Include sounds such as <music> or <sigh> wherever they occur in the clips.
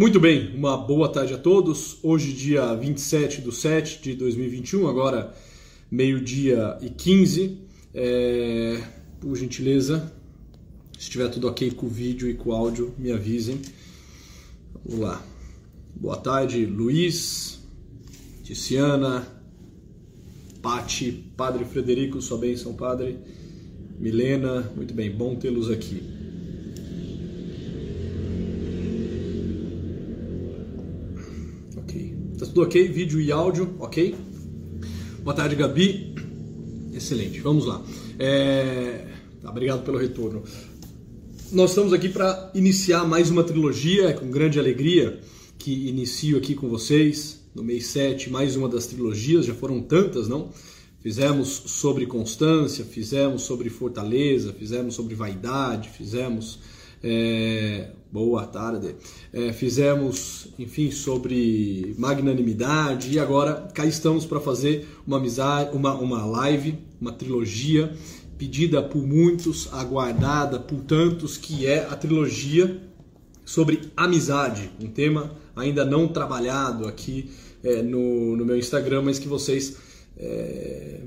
Muito bem, uma boa tarde a todos. Hoje, dia 27 de 7 de 2021, agora meio-dia e 15. É... Por gentileza, se estiver tudo ok com o vídeo e com o áudio, me avisem. Vamos lá. Boa tarde, Luiz, Tiziana, Pati, Padre Frederico, sua bênção, Padre. Milena, muito bem, bom tê-los aqui. Tá tudo ok? Vídeo e áudio, ok? Boa tarde, Gabi. Excelente, vamos lá. É... Tá, obrigado pelo retorno. Nós estamos aqui para iniciar mais uma trilogia, é com grande alegria que inicio aqui com vocês no mês 7, mais uma das trilogias, já foram tantas, não? Fizemos sobre constância, fizemos sobre fortaleza, fizemos sobre vaidade, fizemos é, boa tarde. É, fizemos, enfim, sobre magnanimidade e agora cá estamos para fazer uma amizade, uma, uma live, uma trilogia pedida por muitos, aguardada por tantos, que é a trilogia sobre amizade, um tema ainda não trabalhado aqui é, no, no meu Instagram, mas que vocês é,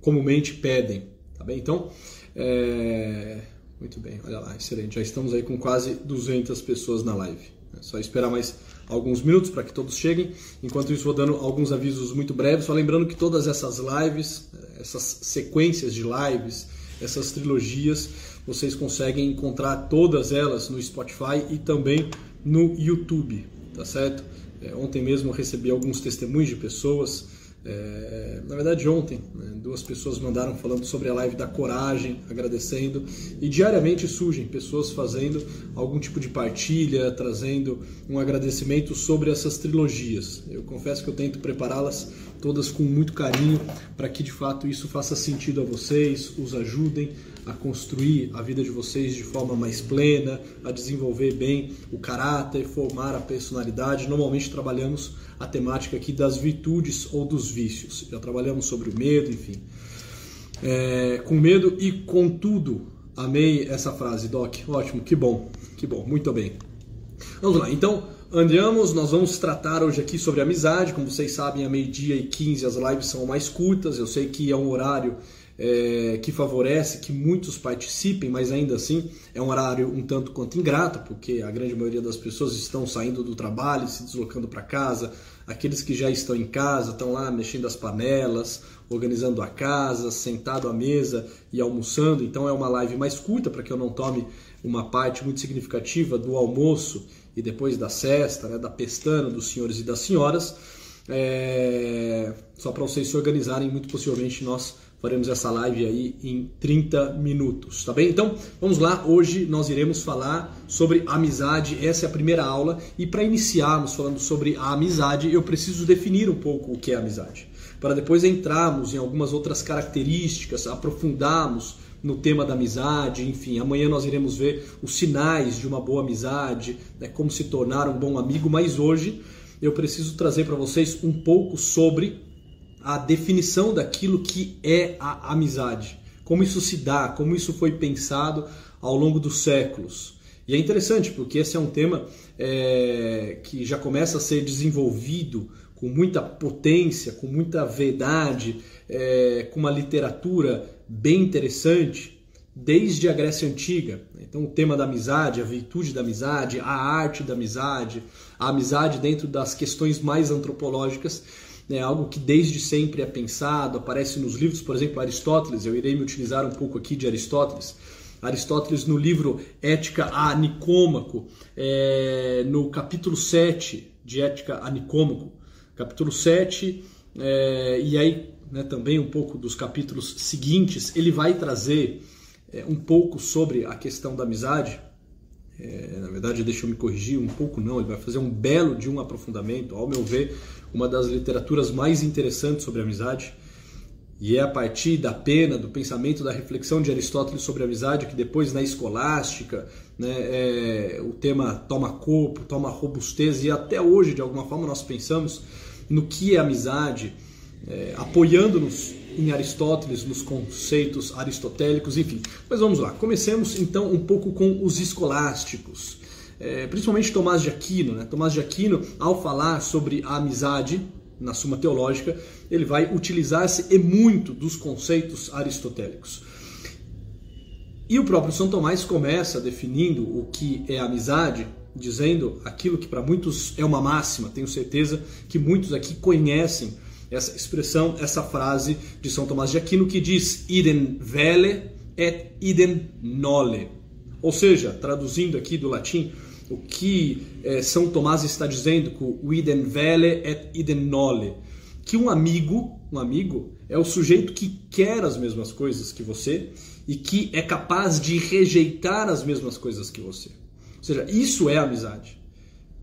comumente pedem, tá bem? Então, é, muito bem, olha lá, excelente. Já estamos aí com quase 200 pessoas na live. É só esperar mais alguns minutos para que todos cheguem. Enquanto isso, vou dando alguns avisos muito breves. Só lembrando que todas essas lives, essas sequências de lives, essas trilogias, vocês conseguem encontrar todas elas no Spotify e também no YouTube, tá certo? É, ontem mesmo recebi alguns testemunhos de pessoas é, na verdade, ontem, né, duas pessoas mandaram falando sobre a live da coragem, agradecendo, e diariamente surgem pessoas fazendo algum tipo de partilha, trazendo um agradecimento sobre essas trilogias. Eu confesso que eu tento prepará-las todas com muito carinho para que de fato isso faça sentido a vocês, os ajudem a construir a vida de vocês de forma mais plena, a desenvolver bem o caráter, formar a personalidade. Normalmente trabalhamos a temática aqui das virtudes ou dos vícios. Já trabalhamos sobre o medo, enfim. É, com medo e contudo, amei essa frase, Doc. Ótimo, que bom, que bom, muito bem. Vamos lá, então, andamos, nós vamos tratar hoje aqui sobre amizade. Como vocês sabem, a meio-dia e 15 as lives são mais curtas. Eu sei que é um horário é, que favorece que muitos participem, mas ainda assim é um horário um tanto quanto ingrato, porque a grande maioria das pessoas estão saindo do trabalho, se deslocando para casa, aqueles que já estão em casa estão lá mexendo as panelas, organizando a casa, sentado à mesa e almoçando, então é uma live mais curta para que eu não tome uma parte muito significativa do almoço e depois da cesta, né, da pestana dos senhores e das senhoras. É... Só para vocês se organizarem, muito possivelmente nós faremos essa live aí em 30 minutos, tá bem? Então, vamos lá, hoje nós iremos falar sobre amizade, essa é a primeira aula, e para iniciarmos falando sobre a amizade, eu preciso definir um pouco o que é amizade, para depois entrarmos em algumas outras características, aprofundarmos no tema da amizade, enfim, amanhã nós iremos ver os sinais de uma boa amizade, né, como se tornar um bom amigo, mas hoje eu preciso trazer para vocês um pouco sobre a definição daquilo que é a amizade, como isso se dá, como isso foi pensado ao longo dos séculos. E é interessante porque esse é um tema é, que já começa a ser desenvolvido com muita potência, com muita verdade, é, com uma literatura bem interessante desde a Grécia Antiga. Então, o tema da amizade, a virtude da amizade, a arte da amizade, a amizade dentro das questões mais antropológicas né, algo que desde sempre é pensado, aparece nos livros, por exemplo, Aristóteles, eu irei me utilizar um pouco aqui de Aristóteles. Aristóteles, no livro Ética a Nicômaco, é, no capítulo 7 de Ética a Nicômaco, capítulo 7, é, e aí né, também um pouco dos capítulos seguintes, ele vai trazer é, um pouco sobre a questão da amizade. É, na verdade, deixa eu me corrigir um pouco, não, ele vai fazer um belo de um aprofundamento, ao meu ver, uma das literaturas mais interessantes sobre amizade. E é a partir da pena, do pensamento, da reflexão de Aristóteles sobre a amizade que depois na escolástica né, é, o tema toma corpo, toma robustez e até hoje, de alguma forma, nós pensamos no que é amizade, é, apoiando-nos em Aristóteles, nos conceitos aristotélicos, enfim. Mas vamos lá, comecemos então um pouco com os escolásticos. é, principalmente Tomás de Aquino. Né? Tomás de Aquino, ao falar sobre a amizade na Suma Teológica, ele vai utilizar-se e muito dos conceitos aristotélicos. E o próprio São Tomás começa definindo o que é amizade, dizendo aquilo que para muitos é uma máxima. Tenho certeza que muitos aqui conhecem essa expressão, essa frase de São Tomás de Aquino que diz idem vele et idem nole. Ou seja, traduzindo aqui do latim, o que é, São Tomás está dizendo com o idem vele et idem nole, que um amigo, um amigo é o sujeito que quer as mesmas coisas que você e que é capaz de rejeitar as mesmas coisas que você. Ou seja, isso é amizade.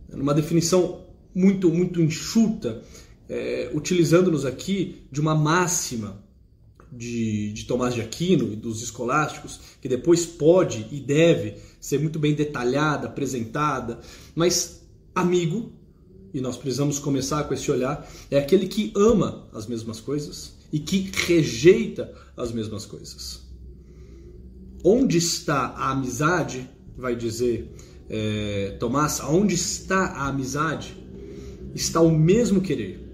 Numa definição muito muito enxuta, é, utilizando-nos aqui de uma máxima de, de Tomás de Aquino e dos escolásticos, que depois pode e deve ser muito bem detalhada, apresentada, mas amigo, e nós precisamos começar com esse olhar, é aquele que ama as mesmas coisas e que rejeita as mesmas coisas. Onde está a amizade? Vai dizer é, Tomás, onde está a amizade? Está o mesmo querer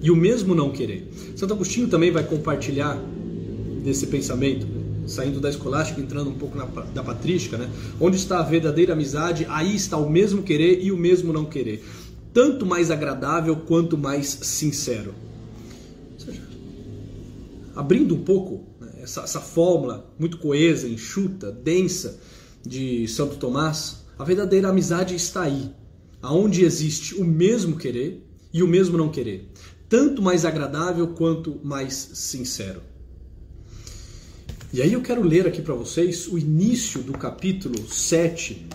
e o mesmo não querer. Santo Agostinho também vai compartilhar desse pensamento, saindo da escolástica, entrando um pouco na, da patrística, né? Onde está a verdadeira amizade, aí está o mesmo querer e o mesmo não querer. Tanto mais agradável quanto mais sincero. Ou seja, abrindo um pouco né, essa, essa fórmula muito coesa, enxuta, densa de Santo Tomás, a verdadeira amizade está aí, aonde existe o mesmo querer e o mesmo não querer tanto mais agradável quanto mais sincero. E aí eu quero ler aqui para vocês o início do capítulo 7,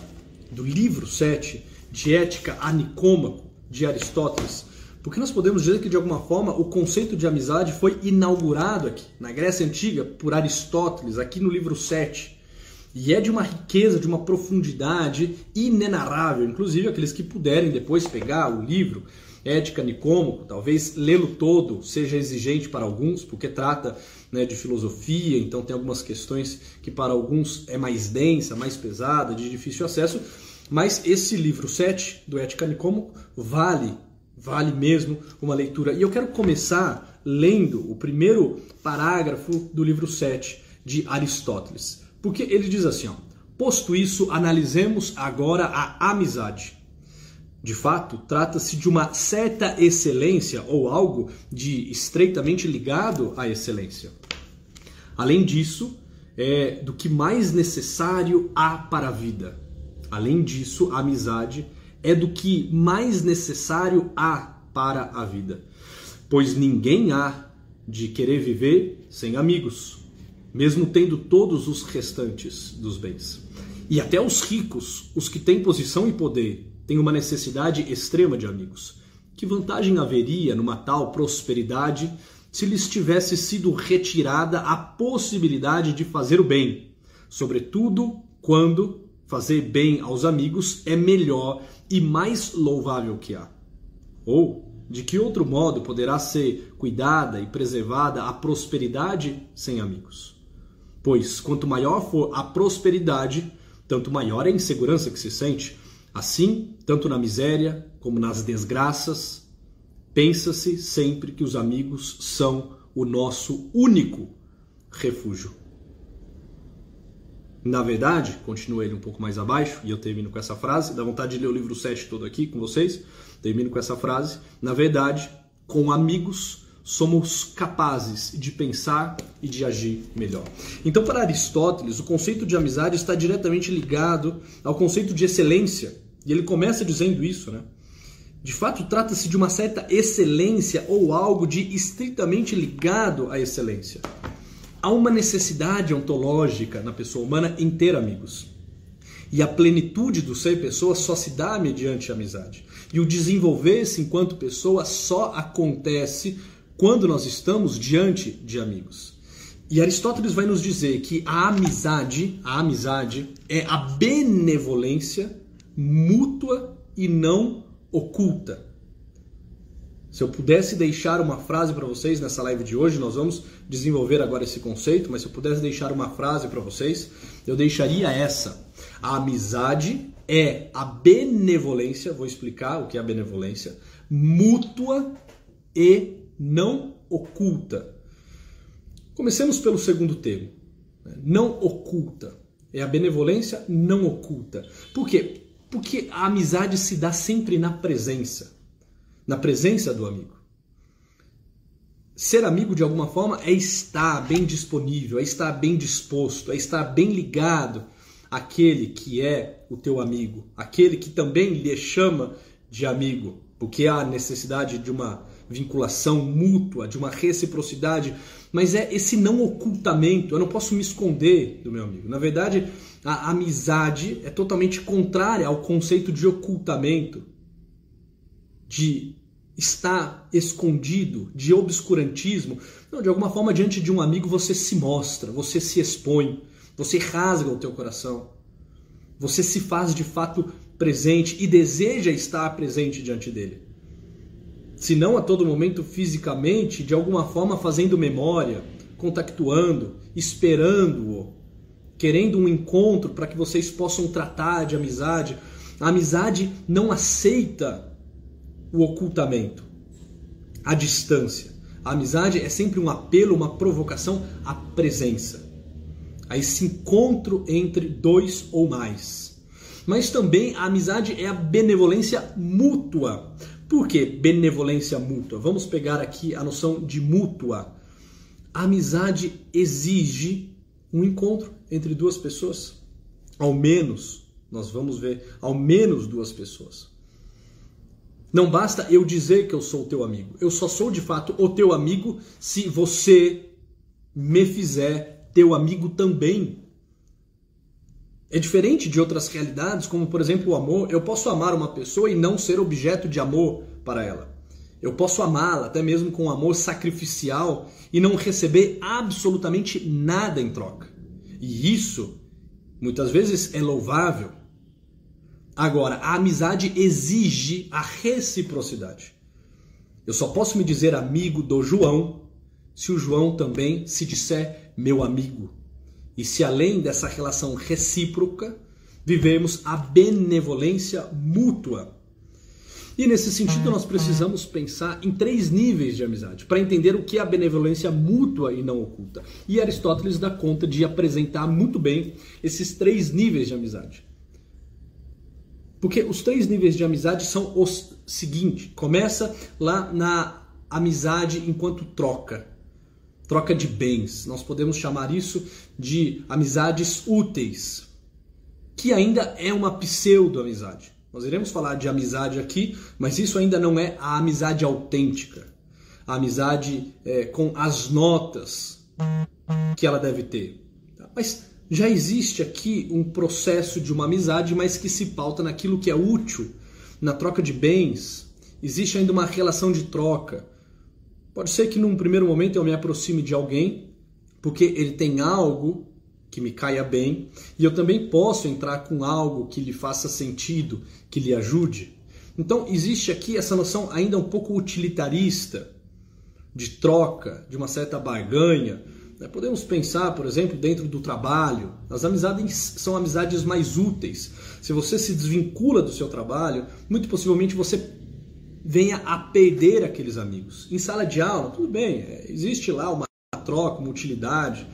do livro 7 de Ética a Nicômaco, de Aristóteles, porque nós podemos dizer que de alguma forma o conceito de amizade foi inaugurado aqui, na Grécia Antiga, por Aristóteles, aqui no livro 7. E é de uma riqueza, de uma profundidade inenarrável. Inclusive, aqueles que puderem depois pegar o livro, Ética Nicômaco, talvez lê-lo todo seja exigente para alguns, porque trata né, de filosofia, então tem algumas questões que para alguns é mais densa, mais pesada, de difícil acesso, mas esse livro 7 do Ética Nicômaco vale, vale mesmo uma leitura. E eu quero começar lendo o primeiro parágrafo do livro 7 de Aristóteles, porque ele diz assim, ó, posto isso, analisemos agora a amizade de fato, trata-se de uma certa excelência ou algo de estreitamente ligado à excelência. Além disso, é do que mais necessário há para a vida. Além disso, a amizade é do que mais necessário há para a vida. Pois ninguém há de querer viver sem amigos, mesmo tendo todos os restantes dos bens. E até os ricos, os que têm posição e poder, tem uma necessidade extrema de amigos. Que vantagem haveria numa tal prosperidade se lhes tivesse sido retirada a possibilidade de fazer o bem, sobretudo quando fazer bem aos amigos é melhor e mais louvável que há? Ou de que outro modo poderá ser cuidada e preservada a prosperidade sem amigos? Pois quanto maior for a prosperidade, tanto maior é a insegurança que se sente, Assim, tanto na miséria como nas desgraças, pensa-se sempre que os amigos são o nosso único refúgio. Na verdade, continua ele um pouco mais abaixo, e eu termino com essa frase, dá vontade de ler o livro 7 todo aqui com vocês, termino com essa frase. Na verdade, com amigos somos capazes de pensar e de agir melhor. Então, para Aristóteles, o conceito de amizade está diretamente ligado ao conceito de excelência e ele começa dizendo isso, né? De fato, trata-se de uma certa excelência ou algo de estritamente ligado à excelência. Há uma necessidade ontológica na pessoa humana em ter amigos. E a plenitude do ser pessoa só se dá mediante a amizade. E o desenvolver-se enquanto pessoa só acontece quando nós estamos diante de amigos. E Aristóteles vai nos dizer que a amizade, a amizade é a benevolência mútua e não oculta. Se eu pudesse deixar uma frase para vocês nessa live de hoje, nós vamos desenvolver agora esse conceito, mas se eu pudesse deixar uma frase para vocês, eu deixaria essa: a amizade é a benevolência, vou explicar o que é a benevolência, mútua e não oculta. Comecemos pelo segundo termo. Né? Não oculta. É a benevolência não oculta. Por quê? Porque a amizade se dá sempre na presença. Na presença do amigo. Ser amigo de alguma forma é estar bem disponível, é estar bem disposto, é estar bem ligado àquele que é o teu amigo, aquele que também lhe chama de amigo, porque há necessidade de uma vinculação mútua, de uma reciprocidade, mas é esse não ocultamento. Eu não posso me esconder do meu amigo. Na verdade, a amizade é totalmente contrária ao conceito de ocultamento, de estar escondido, de obscurantismo. Não, de alguma forma, diante de um amigo você se mostra, você se expõe, você rasga o teu coração. Você se faz de fato presente e deseja estar presente diante dele. Se não a todo momento fisicamente, de alguma forma fazendo memória, contactuando, esperando-o, querendo um encontro para que vocês possam tratar de amizade. A amizade não aceita o ocultamento, a distância. A amizade é sempre um apelo, uma provocação à presença, a esse encontro entre dois ou mais. Mas também a amizade é a benevolência mútua. Por que benevolência mútua? Vamos pegar aqui a noção de mútua. A amizade exige um encontro entre duas pessoas. Ao menos, nós vamos ver, ao menos duas pessoas. Não basta eu dizer que eu sou teu amigo. Eu só sou de fato o teu amigo se você me fizer teu amigo também. É diferente de outras realidades, como por exemplo o amor. Eu posso amar uma pessoa e não ser objeto de amor para ela. Eu posso amá-la até mesmo com amor sacrificial e não receber absolutamente nada em troca. E isso muitas vezes é louvável. Agora, a amizade exige a reciprocidade. Eu só posso me dizer amigo do João se o João também se disser meu amigo. E se além dessa relação recíproca, vivemos a benevolência mútua. E nesse sentido, nós precisamos pensar em três níveis de amizade para entender o que é a benevolência mútua e não oculta. E Aristóteles dá conta de apresentar muito bem esses três níveis de amizade. Porque os três níveis de amizade são os seguintes: começa lá na amizade enquanto troca, troca de bens. Nós podemos chamar isso de amizades úteis, que ainda é uma pseudo-amizade. Nós iremos falar de amizade aqui, mas isso ainda não é a amizade autêntica, a amizade é, com as notas que ela deve ter. Mas já existe aqui um processo de uma amizade, mas que se pauta naquilo que é útil, na troca de bens. Existe ainda uma relação de troca. Pode ser que num primeiro momento eu me aproxime de alguém porque ele tem algo que me caia bem, e eu também posso entrar com algo que lhe faça sentido, que lhe ajude. Então existe aqui essa noção ainda um pouco utilitarista de troca, de uma certa barganha, né? Podemos pensar, por exemplo, dentro do trabalho, as amizades são amizades mais úteis. Se você se desvincula do seu trabalho, muito possivelmente você venha a perder aqueles amigos. Em sala de aula, tudo bem, é, existe lá uma troca, uma utilidade,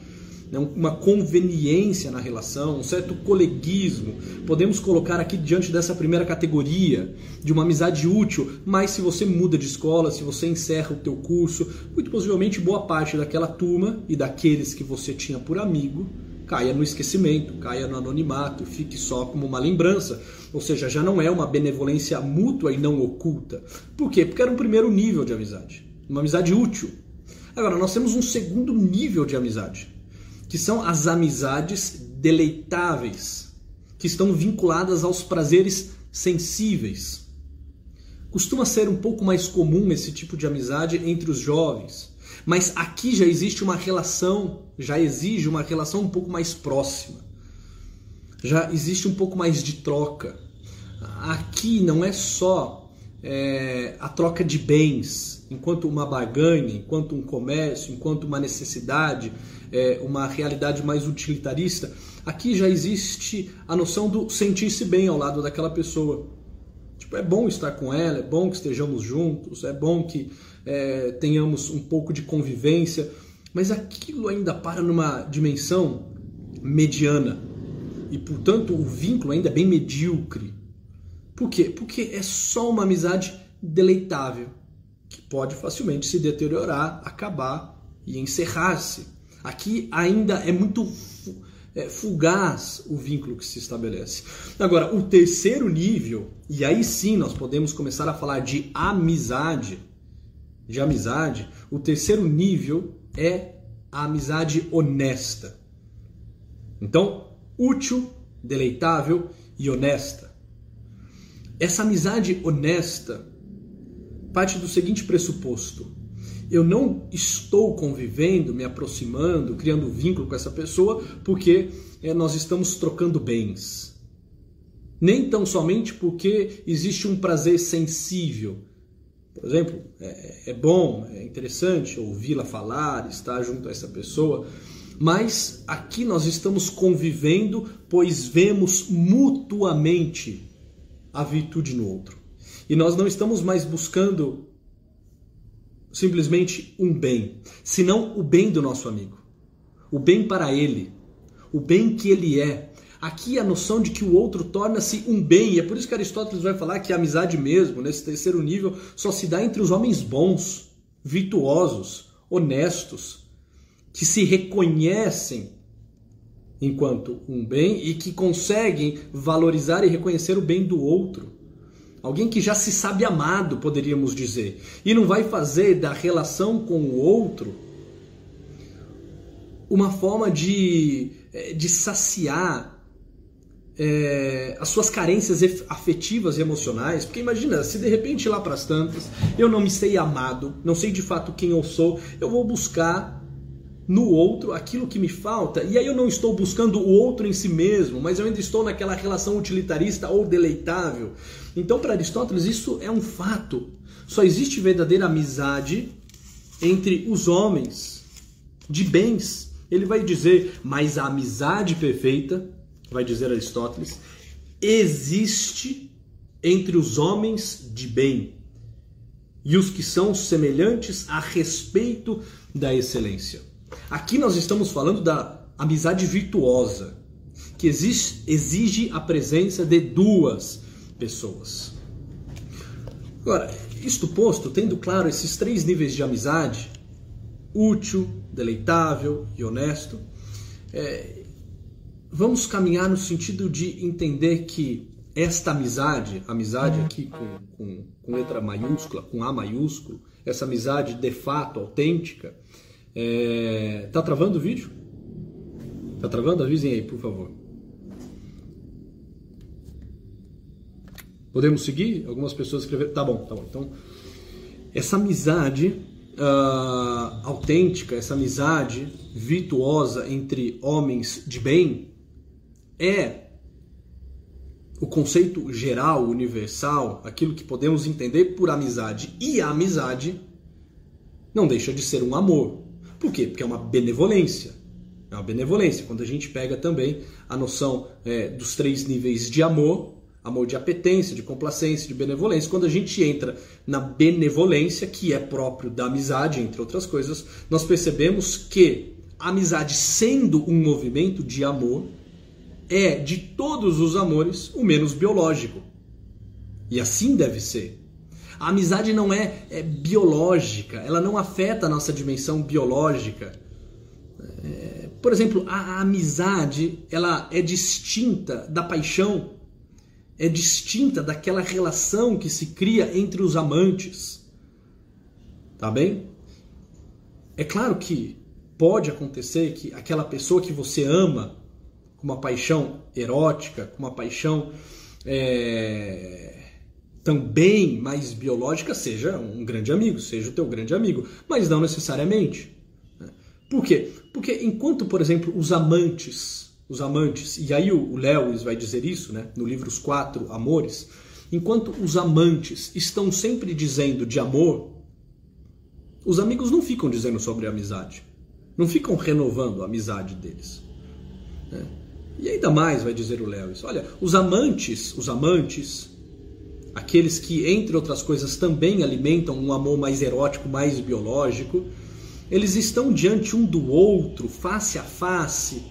né, uma conveniência na relação, um certo coleguismo. Podemos colocar aqui diante dessa primeira categoria de uma amizade útil, mas se você muda de escola, se você encerra o teu curso, muito possivelmente boa parte daquela turma e daqueles que você tinha por amigo caia no esquecimento, caia no anonimato, fique só como uma lembrança. Ou seja, já não é uma benevolência mútua e não oculta. Por quê? Porque era um primeiro nível de amizade, uma amizade útil. Agora, nós temos um segundo nível de amizade, que são as amizades deleitáveis, que estão vinculadas aos prazeres sensíveis. Costuma ser um pouco mais comum esse tipo de amizade entre os jovens, mas aqui já existe uma relação, já exige uma relação um pouco mais próxima. Já existe um pouco mais de troca. Aqui não é só é, a troca de bens, enquanto uma barganha, enquanto um comércio, enquanto uma necessidade, é, uma realidade mais utilitarista, aqui já existe a noção do sentir-se bem ao lado daquela pessoa. Tipo, é bom estar com ela, é bom que estejamos juntos, é bom que é, tenhamos um pouco de convivência, mas aquilo ainda para numa dimensão mediana e, portanto, o vínculo ainda é bem medíocre. Por quê? Porque é só uma amizade deleitável que pode facilmente se deteriorar, acabar e encerrar-se. Aqui ainda é muito é, fugaz o vínculo que se estabelece. Agora, o terceiro nível, e aí sim nós podemos começar a falar de amizade, de amizade, o terceiro nível é a amizade honesta. Então, útil, deleitável e honesta. Essa amizade honesta parte do seguinte pressuposto: eu não estou convivendo, me aproximando, criando vínculo com essa pessoa porque é, nós estamos trocando bens. Nem tão somente porque existe um prazer sensível. Por exemplo, é, é bom, é interessante ouvi-la falar, estar junto a essa pessoa, mas aqui nós estamos convivendo, pois vemos mutuamente a virtude no outro. E nós não estamos mais buscando simplesmente um bem, senão o bem do nosso amigo, o bem para ele, o bem que ele é. Aqui a noção de que o outro torna-se um bem, e é por isso que Aristóteles vai falar que a amizade mesmo, nesse terceiro nível, só se dá entre os homens bons, virtuosos, honestos, que se reconhecem enquanto um bem e que conseguem valorizar e reconhecer o bem do outro. Alguém que já se sabe amado, poderíamos dizer, e não vai fazer da relação com o outro uma forma de, eh, de saciar é, as suas carências afetivas e emocionais. Porque imagina, se de repente lá para as tantas eu não me sei amado, não sei de fato quem eu sou, eu vou buscar no outro aquilo que me falta, e aí eu não estou buscando o outro em si mesmo, mas eu ainda estou naquela relação utilitarista ou deleitável. Então, para Aristóteles, isso é um fato. Só existe verdadeira amizade entre os homens de bens. Ele vai dizer, mas a amizade perfeita, vai dizer Aristóteles, existe entre os homens de bem e os que são semelhantes a respeito da excelência. Aqui nós estamos falando da amizade virtuosa, que exige, a presença de duas pessoas. Agora, isto posto, tendo claro esses três níveis de amizade, útil, deleitável e honesto, é, vamos caminhar no sentido de entender que esta amizade, amizade aqui com, com, com letra maiúscula, com A maiúsculo, essa amizade de fato autêntica, é... Tá travando o vídeo? Tá travando? Avisem aí, por favor. Podemos seguir? Algumas pessoas escreveram. Tá bom, tá bom. Então, essa amizade uh, autêntica, essa amizade virtuosa entre homens de bem é o conceito geral, universal, aquilo que podemos entender por amizade. E a amizade não deixa de ser um amor. Por quê? Porque é uma benevolência. É uma benevolência. Quando a gente pega também a noção é, dos três níveis de amor, amor de apetência, de complacência, de benevolência, quando a gente entra na benevolência, que é próprio da amizade, entre outras coisas, nós percebemos que a amizade, sendo um movimento de amor, é de todos os amores o menos biológico. E assim deve ser. A amizade não é, é biológica, ela não afeta a nossa dimensão biológica. É, por exemplo, a, a amizade ela é distinta da paixão, é distinta daquela relação que se cria entre os amantes. Tá bem? É claro que pode acontecer que aquela pessoa que você ama com uma paixão erótica, com uma paixão é, também mais biológica seja um grande amigo, seja o teu grande amigo, mas não necessariamente. Né? Por quê? Porque enquanto, por exemplo, os amantes, os amantes, e aí o Lewis vai dizer isso, né, no livro Os Quatro Amores, enquanto os amantes estão sempre dizendo de amor, os amigos não ficam dizendo sobre amizade, não ficam renovando a amizade deles. Né? E ainda mais, vai dizer o Lewis, olha, os amantes, os amantes, aqueles que, entre outras coisas, também alimentam um amor mais erótico, mais biológico, eles estão diante um do outro, face a face,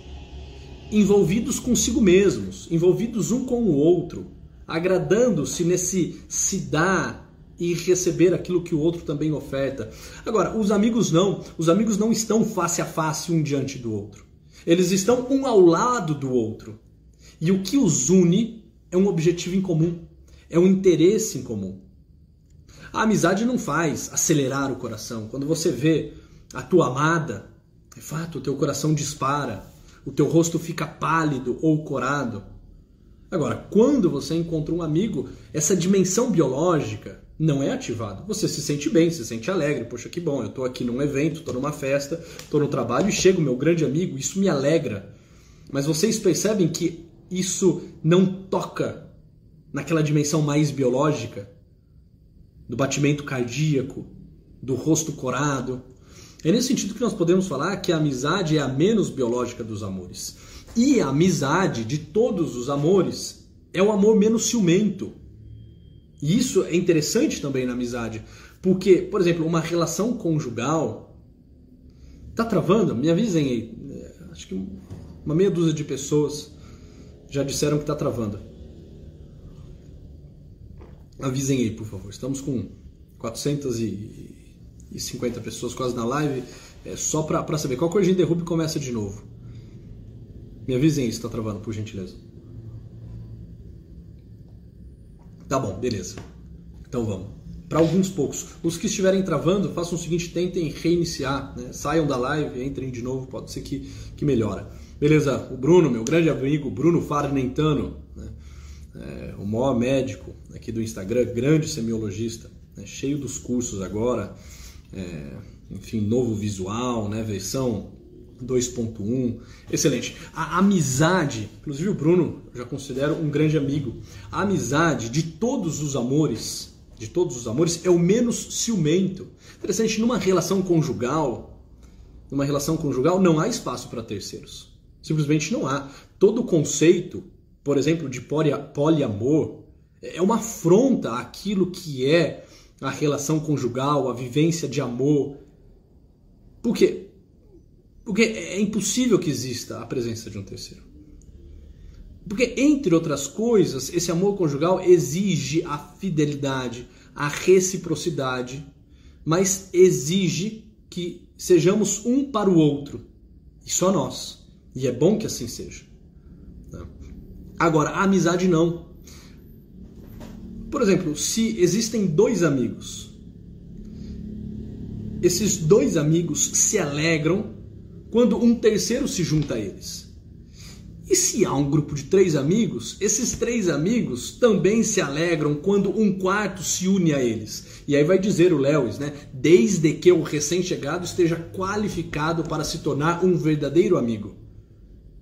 envolvidos consigo mesmos, envolvidos um com o outro, agradando-se nesse se dar e receber aquilo que o outro também oferta. Agora, os amigos não, os amigos não estão face a face um diante do outro. Eles estão um ao lado do outro. E o que os une é um objetivo em comum, é um interesse em comum. A amizade não faz acelerar o coração. Quando você vê a tua amada, de fato, o teu coração dispara, o teu rosto fica pálido ou corado. Agora, quando você encontra um amigo, essa dimensão biológica não é ativada. Você se sente bem, se sente alegre. Poxa, que bom, eu estou aqui num evento, estou numa festa, estou no trabalho e chega o meu grande amigo, isso me alegra. Mas vocês percebem que isso não toca naquela dimensão mais biológica? Do batimento cardíaco, do rosto corado, é nesse sentido que nós podemos falar que a amizade é a menos biológica dos amores. E a amizade de todos os amores é o amor menos ciumento. E isso é interessante também na amizade, porque, por exemplo, uma relação conjugal tá travando? Me avisem aí. É, acho que uma meia dúzia de pessoas já disseram que tá travando. Avisem aí, por favor. Estamos com 400 e e 50 pessoas quase na live, é só para saber. Qual coisa de derrube começa de novo? Me avisem se está travando, por gentileza. Tá bom, beleza. Então vamos. Para alguns poucos. Os que estiverem travando, façam o seguinte: tentem reiniciar. Né? Saiam da live, entrem de novo, pode ser que, que melhora. Beleza, o Bruno, meu grande amigo, Bruno Farnentano, né? É, o maior médico aqui do Instagram, grande semiologista, né? cheio dos cursos agora é, enfim, novo visual, né, versão 2.1, excelente. A amizade, inclusive o Bruno já considero um grande amigo. A amizade de todos os amores, de todos os amores, é o menos ciumento. Interessante, numa relação conjugal, numa relação conjugal não há espaço para terceiros. Simplesmente não há. Todo conceito, por exemplo, de poliamor é uma afronta àquilo que é a relação conjugal, a vivência de amor. Por quê? Porque é impossível que exista a presença de um terceiro. Porque, entre outras coisas, esse amor conjugal exige a fidelidade, a reciprocidade, mas exige que sejamos um para o outro, e só nós. E é bom que assim seja. Agora, a amizade não. Por exemplo, se existem dois amigos, esses dois amigos se alegram quando um terceiro se junta a eles. E se há um grupo de três amigos, esses três amigos também se alegram quando um quarto se une a eles. E aí vai dizer o Lewis, né? Desde que o recém-chegado esteja qualificado para se tornar um verdadeiro amigo.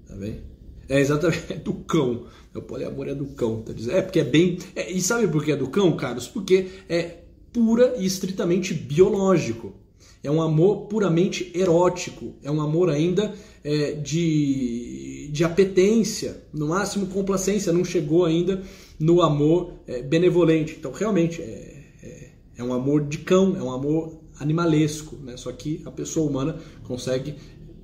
Tá bem? É exatamente é do cão. O poliamor é do cão, tá dizendo? É porque é bem. É, e sabe por que é do cão, Carlos? Porque é pura e estritamente biológico. É um amor puramente erótico. É um amor ainda é, de, de apetência, no máximo complacência. Não chegou ainda no amor é, benevolente. Então, realmente, é, é, é um amor de cão, é um amor animalesco. Né? Só que a pessoa humana consegue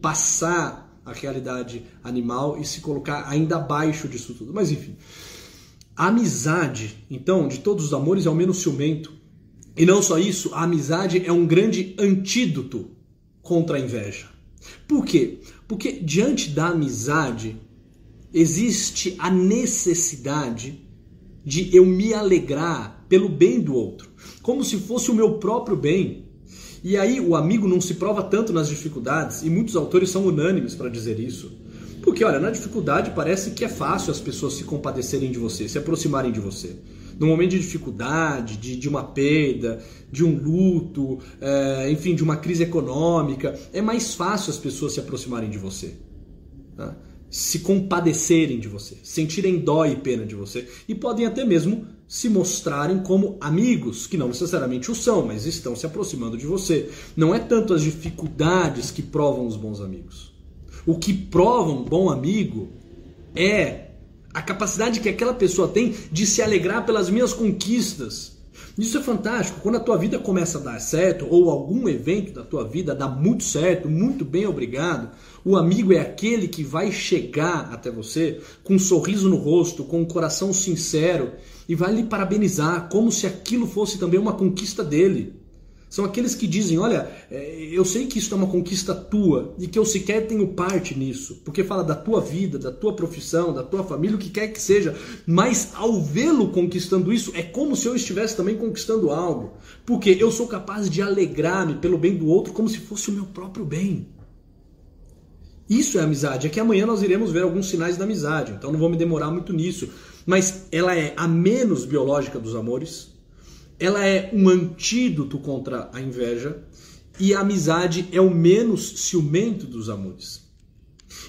passar a realidade animal e se colocar ainda abaixo disso tudo. Mas enfim. A amizade, então, de todos os amores é o menos ciumento. E não só isso, a amizade é um grande antídoto contra a inveja. Por quê? Porque diante da amizade existe a necessidade de eu me alegrar pelo bem do outro, como se fosse o meu próprio bem. E aí o amigo não se prova tanto nas dificuldades, e muitos autores são unânimes para dizer isso. Porque, olha, na dificuldade parece que é fácil as pessoas se compadecerem de você, se aproximarem de você. No momento de dificuldade, de, de uma perda, de um luto, é, enfim, de uma crise econômica, é mais fácil as pessoas se aproximarem de você. Tá? Se compadecerem de você, sentirem dó e pena de você. E podem até mesmo se mostrarem como amigos, que não necessariamente o são, mas estão se aproximando de você. Não é tanto as dificuldades que provam os bons amigos. O que prova um bom amigo é a capacidade que aquela pessoa tem de se alegrar pelas minhas conquistas. Isso é fantástico. Quando a tua vida começa a dar certo, ou algum evento da tua vida dá muito certo, muito bem, obrigado, o amigo é aquele que vai chegar até você com um sorriso no rosto, com um coração sincero e vai lhe parabenizar, como se aquilo fosse também uma conquista dele. São aqueles que dizem: Olha, é, eu sei que isso é uma conquista tua e que eu sequer tenho parte nisso, porque fala da tua vida, da tua profissão, da tua família, o que quer que seja, mas ao vê-lo conquistando isso, é como se eu estivesse também conquistando algo, porque eu sou capaz de alegrar-me pelo bem do outro como se fosse o meu próprio bem. Isso é amizade. É que amanhã nós iremos ver alguns sinais da amizade, então não vou me demorar muito nisso. Mas ela é a menos biológica dos amores, ela é um antídoto contra a inveja e a amizade é o menos ciumento dos amores.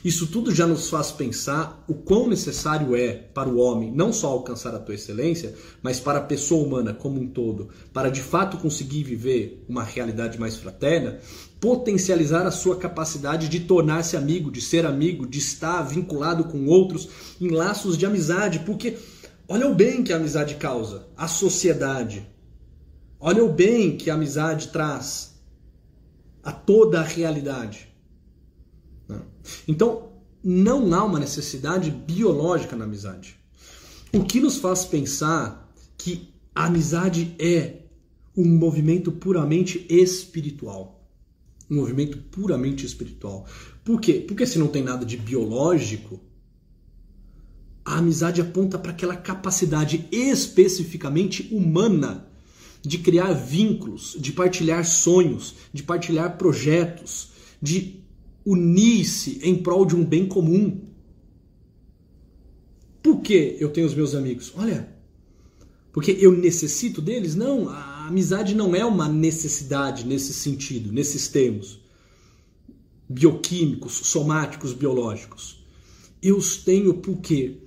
Isso tudo já nos faz pensar o quão necessário é para o homem não só alcançar a tua excelência, mas para a pessoa humana como um todo, para de fato conseguir viver uma realidade mais fraterna, potencializar a sua capacidade de tornar-se amigo, de ser amigo, de estar vinculado com outros em laços de amizade, porque olha o bem que a amizade causa à sociedade, Olha o bem que a amizade traz a toda a realidade. Né? Então, não há uma necessidade biológica na amizade. O que nos faz pensar que a amizade é um movimento puramente espiritual. Um movimento puramente espiritual. Por quê? Porque se não tem nada de biológico, a amizade aponta para aquela capacidade especificamente humana de criar vínculos, de partilhar sonhos, de partilhar projetos, de unir-se em prol de um bem comum. Por que eu tenho os meus amigos? Olha, porque eu necessito deles? Não, a amizade não é uma necessidade nesse sentido, nesses termos bioquímicos, somáticos, biológicos. Eu os tenho por quê?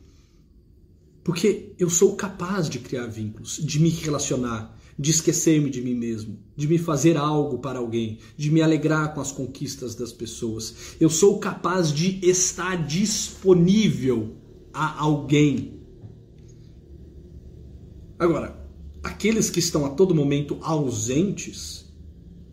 Porque eu sou capaz de criar vínculos, de me relacionar, de esquecer-me de mim mesmo, de me fazer algo para alguém, de me alegrar com as conquistas das pessoas. Eu sou capaz de estar disponível a alguém. Agora, aqueles que estão a todo momento ausentes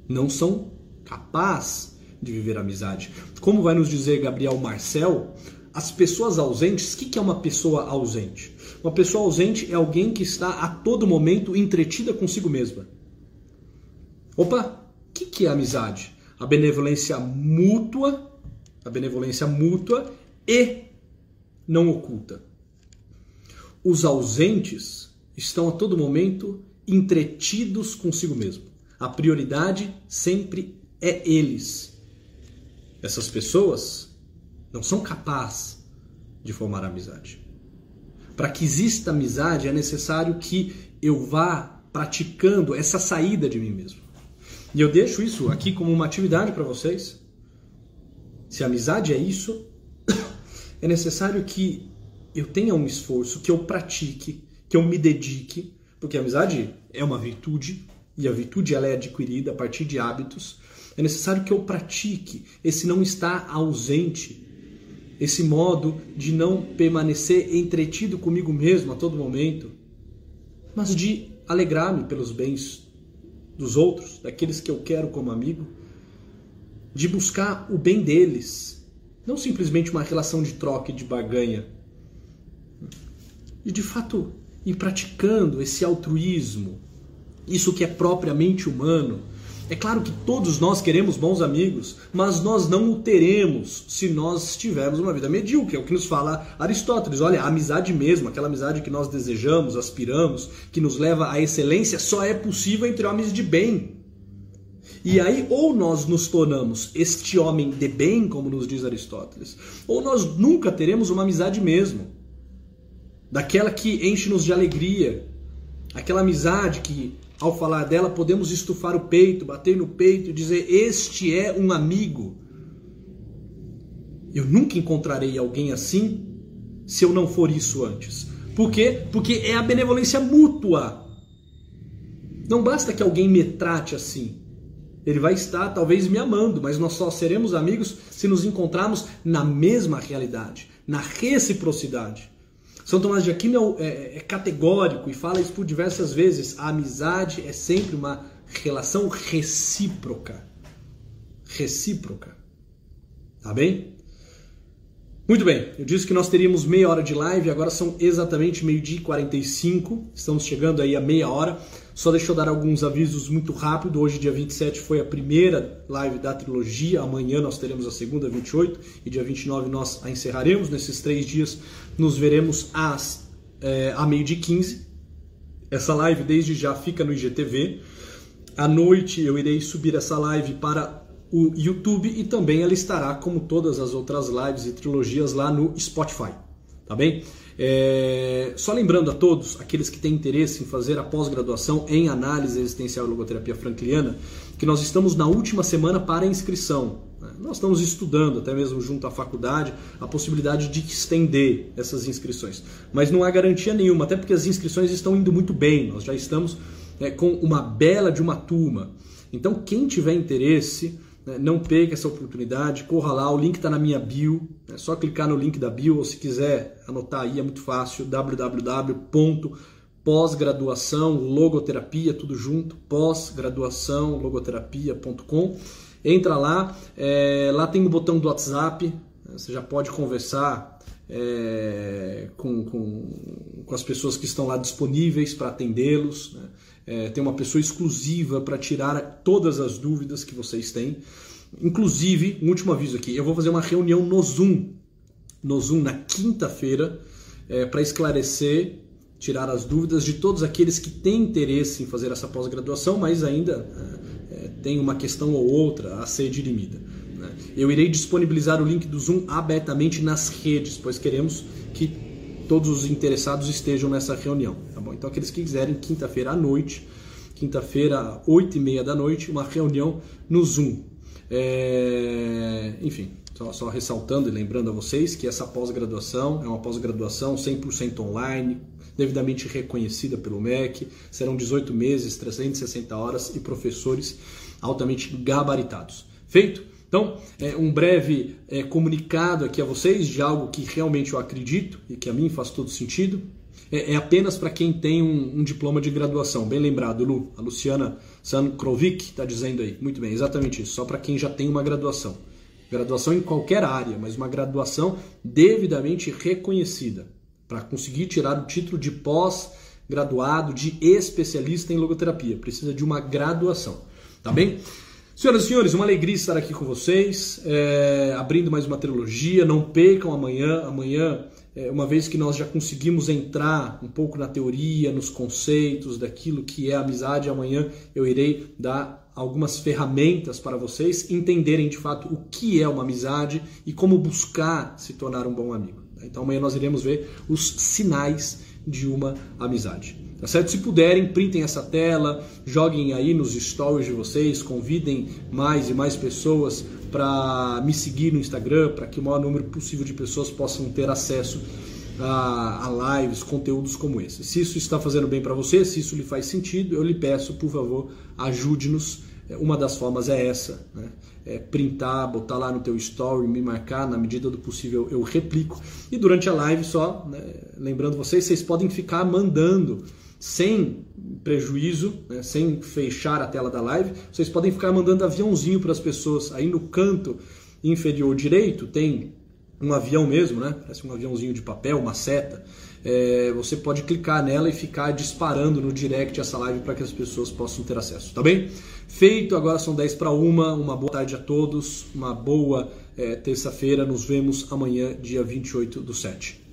não são capazes de viver amizade. Como vai nos dizer Gabriel Marcel, as pessoas ausentes, o que é uma pessoa ausente? Uma pessoa ausente é alguém que está a todo momento entretida consigo mesma. Opa, o que, que é amizade? A benevolência mútua, a benevolência mútua e não oculta. Os ausentes estão a todo momento entretidos consigo mesmo. A prioridade sempre é eles. Essas pessoas não são capazes de formar amizade. Para que exista amizade, é necessário que eu vá praticando essa saída de mim mesmo. E eu deixo isso aqui como uma atividade para vocês. Se amizade é isso, <coughs> é necessário que eu tenha um esforço, que eu pratique, que eu me dedique, porque a amizade é uma virtude e a virtude ela é adquirida a partir de hábitos. É necessário que eu pratique esse não estar ausente esse modo de não permanecer entretido comigo mesmo a todo momento, mas de alegrar-me pelos bens dos outros, daqueles que eu quero como amigo, de buscar o bem deles, não simplesmente uma relação de troca e de barganha, e de fato ir praticando esse altruísmo, isso que é propriamente humano é claro que todos nós queremos bons amigos, mas nós não o teremos se nós tivermos uma vida medíocre. É o que nos fala Aristóteles. Olha, a amizade mesmo, aquela amizade que nós desejamos, aspiramos, que nos leva à excelência, só é possível entre homens de bem. E aí, ou nós nos tornamos este homem de bem, como nos diz Aristóteles, ou nós nunca teremos uma amizade mesmo. Daquela que enche-nos de alegria, aquela amizade que ao falar dela, podemos estufar o peito, bater no peito e dizer: Este é um amigo. Eu nunca encontrarei alguém assim se eu não for isso antes. Por quê? Porque é a benevolência mútua. Não basta que alguém me trate assim. Ele vai estar talvez me amando, mas nós só seremos amigos se nos encontrarmos na mesma realidade, na reciprocidade. São Tomás de Aquino é, é, é categórico e fala isso por diversas vezes. A amizade é sempre uma relação recíproca. Recíproca. Tá bem? Muito bem, eu disse que nós teríamos meia hora de live, agora são exatamente meio-dia e 45, estamos chegando aí a meia hora. Só deixa eu dar alguns avisos muito rápido. Hoje, dia 27, foi a primeira live da trilogia. Amanhã nós teremos a segunda, 28, e dia 29 nós a encerraremos. Nesses três dias nos veremos às, é, a meio de 15. Essa live desde já fica no IGTV. À noite eu irei subir essa live para o YouTube e também ela estará, como todas as outras lives e trilogias, lá no Spotify. Tá bem? É... Só lembrando a todos, aqueles que têm interesse em fazer a pós-graduação em análise existencial e logoterapia frankliana, que nós estamos na última semana para inscrição. Né? Nós estamos estudando, até mesmo junto à faculdade, a possibilidade de estender essas inscrições. Mas não há garantia nenhuma, até porque as inscrições estão indo muito bem. Nós já estamos é, com uma bela de uma turma. Então, quem tiver interesse, né, não perca essa oportunidade, corra lá, o link está na minha bio, é só clicar no link da bio, ou se quiser anotar aí, é muito fácil, www.pós-graduação logoterapia, tudo junto, pós-graduação logoterapia.com. Entra lá, é, lá tem o botão do WhatsApp, né, você já pode conversar é, com, com, com, as pessoas que estão lá disponíveis para atendê-los. Né? É, tem uma pessoa exclusiva para tirar todas as dúvidas que vocês têm. Inclusive, um último aviso aqui: eu vou fazer uma reunião no Zoom, no Zoom na quinta-feira, é, para esclarecer, tirar as dúvidas de todos aqueles que têm interesse em fazer essa pós-graduação, mas ainda é, é tem uma questão ou outra a ser dirimida. Né? Eu irei disponibilizar o link do Zoom abertamente nas redes, pois queremos que todos os interessados estejam nessa reunião, tá bom? Então aqueles que quiserem, quinta-feira à noite, quinta-feira, oito e meia da noite, uma reunião no Zoom. É... Enfim, só, só, ressaltando e lembrando a vocês que essa pós-graduação é uma pós-graduação 100% online, devidamente reconhecida pelo MEC, serão 18 meses, 360 horas e professores altamente gabaritados. Feito? Então, é, um breve é, comunicado aqui a vocês de algo que realmente eu acredito e que a mim faz todo sentido. É, é apenas para quem tem um, um, diploma de graduação. Bem lembrado, Lu. A Luciana Sankrovic está dizendo aí. Muito bem, exatamente isso. Só para quem já tem uma graduação. Graduação em qualquer área, mas uma graduação devidamente reconhecida. Para conseguir tirar o título de pós-graduado, de especialista em logoterapia. Precisa de uma graduação. Tá bem? Senhoras e senhores, uma alegria estar aqui com vocês, é, abrindo mais uma trilogia. Não percam amanhã. Amanhã, é, uma vez que nós já conseguimos entrar um pouco na teoria, nos conceitos daquilo que é amizade, amanhã eu irei dar algumas ferramentas para vocês entenderem de fato o que é uma amizade e como buscar se tornar um bom amigo. Então amanhã nós iremos ver os sinais de uma amizade. Tá certo? Se puderem, printem essa tela, joguem aí nos stories de vocês, convidem mais e mais pessoas para me seguir no Instagram, para que o maior número possível de pessoas possam ter acesso a, a lives, conteúdos como esse. Se isso está fazendo bem para você, se isso lhe faz sentido, eu lhe peço, por favor, ajude-nos. É, uma das formas é essa, né? É printar, botar lá no teu story, me marcar, na medida do possível eu replico. E durante a live só, né, lembrando vocês, vocês podem ficar mandando sem prejuízo, né, sem fechar a tela da live, vocês podem ficar mandando aviãozinho para as pessoas. Aí no canto inferior direito tem um avião mesmo, né? Parece um aviãozinho de papel, uma seta. É, você pode clicar nela e ficar disparando no direct essa live para que as pessoas possam ter acesso, tá bem? Feito, agora são 10 para uma. Uma boa tarde a todos, uma boa é, terça-feira. Nos vemos amanhã, dia 28 do 7.